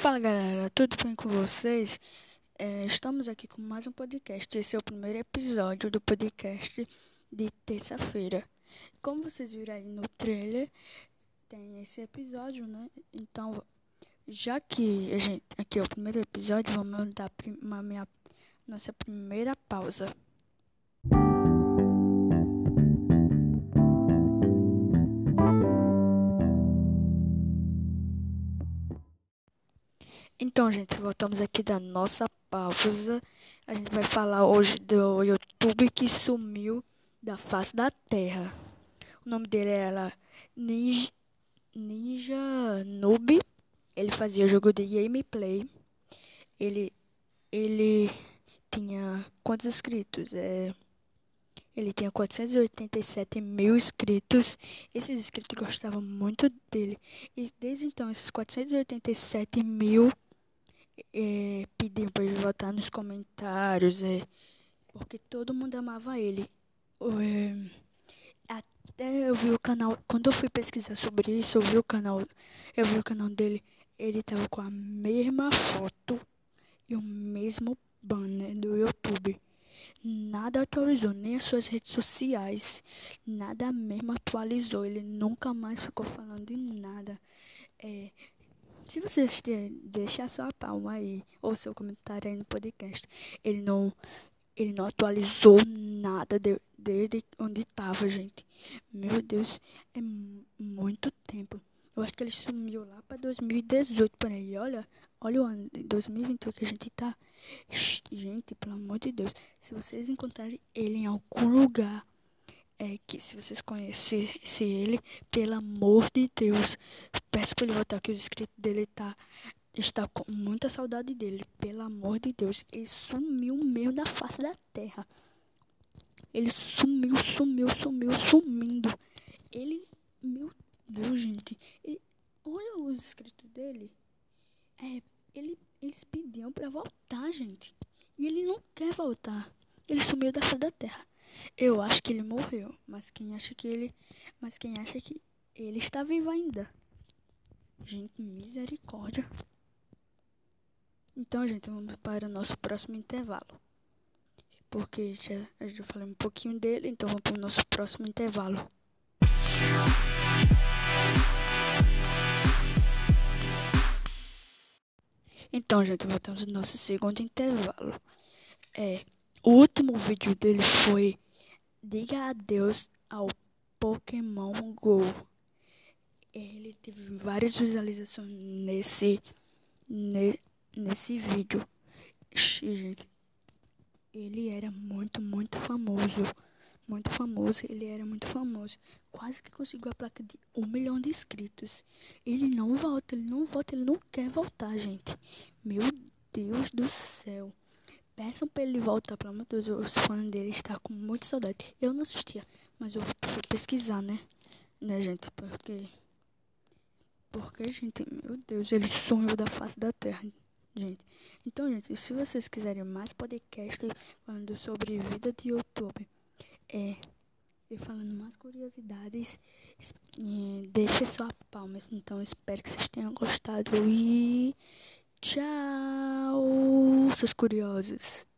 Fala galera, tudo bem com vocês? É, estamos aqui com mais um podcast. Esse é o primeiro episódio do podcast de terça-feira. Como vocês viram aí no trailer, tem esse episódio, né? Então, já que a gente aqui é o primeiro episódio, vamos dar uma minha, nossa primeira pausa. Então, gente, voltamos aqui da nossa pausa. A gente vai falar hoje do YouTube que sumiu da face da Terra. O nome dele era Ninja, Ninja Noob. Ele fazia jogo de gameplay. Ele, ele tinha quantos inscritos? É, ele tinha 487 mil inscritos. Esses inscritos gostavam muito dele. E desde então, esses 487 mil é, pediam para ele votar nos comentários, é, porque todo mundo amava ele. É, até eu vi o canal, quando eu fui pesquisar sobre isso, eu vi o canal, eu vi o canal dele, ele tava com a mesma foto e o mesmo banner do YouTube. Nada atualizou, nem as suas redes sociais. Nada mesmo atualizou. Ele nunca mais ficou falando de nada. É, se você deixar sua palma aí, ou seu comentário aí no podcast, ele não, ele não atualizou nada de, desde onde estava, gente. Meu Deus, é muito tempo. Eu acho que ele sumiu lá para 2018 por aí. Olha, olha o ano de 2021 que a gente tá. Gente, pelo amor de Deus, se vocês encontrarem ele em algum lugar, é que se vocês conhecessem ele, pelo amor de Deus, peço para ele voltar que os inscritos dele tá está com muita saudade dele, pelo amor de Deus. Ele sumiu mesmo da face da terra. Ele sumiu, sumiu, sumiu, sumindo. Ele, meu Deus, gente. Ele, olha os inscritos dele. É, ele, eles pediam para voltar, gente. E ele não quer voltar. Ele sumiu da face da terra. Eu acho que ele morreu, mas quem acha que ele, mas quem acha que ele está vivo ainda? Gente, misericórdia. Então, gente, vamos para o nosso próximo intervalo. Porque já, já falei um pouquinho dele, então vamos para o nosso próximo intervalo. Então, gente, voltamos ao nosso segundo intervalo. É, o último vídeo dele foi Diga adeus ao Pokémon Go. Ele teve várias visualizações nesse, ne, nesse vídeo. Ele era muito, muito famoso. Muito famoso, ele era muito famoso. Quase que conseguiu a placa de um milhão de inscritos. Ele não volta, ele não volta, ele não quer voltar, gente. Meu Deus do céu. Peçam pra ele voltar, pelo amor de Deus. Os fãs dele estão com muita saudade. Eu não assistia, mas eu fui pesquisar, né? Né, gente? Porque. Porque, gente, meu Deus, ele sumiu da face da terra, gente. Então, gente, se vocês quiserem mais podcast falando sobre vida de YouTube, é. E falando mais curiosidades, é, deixe sua palma. Então, espero que vocês tenham gostado e. Tchau, seus curiosos.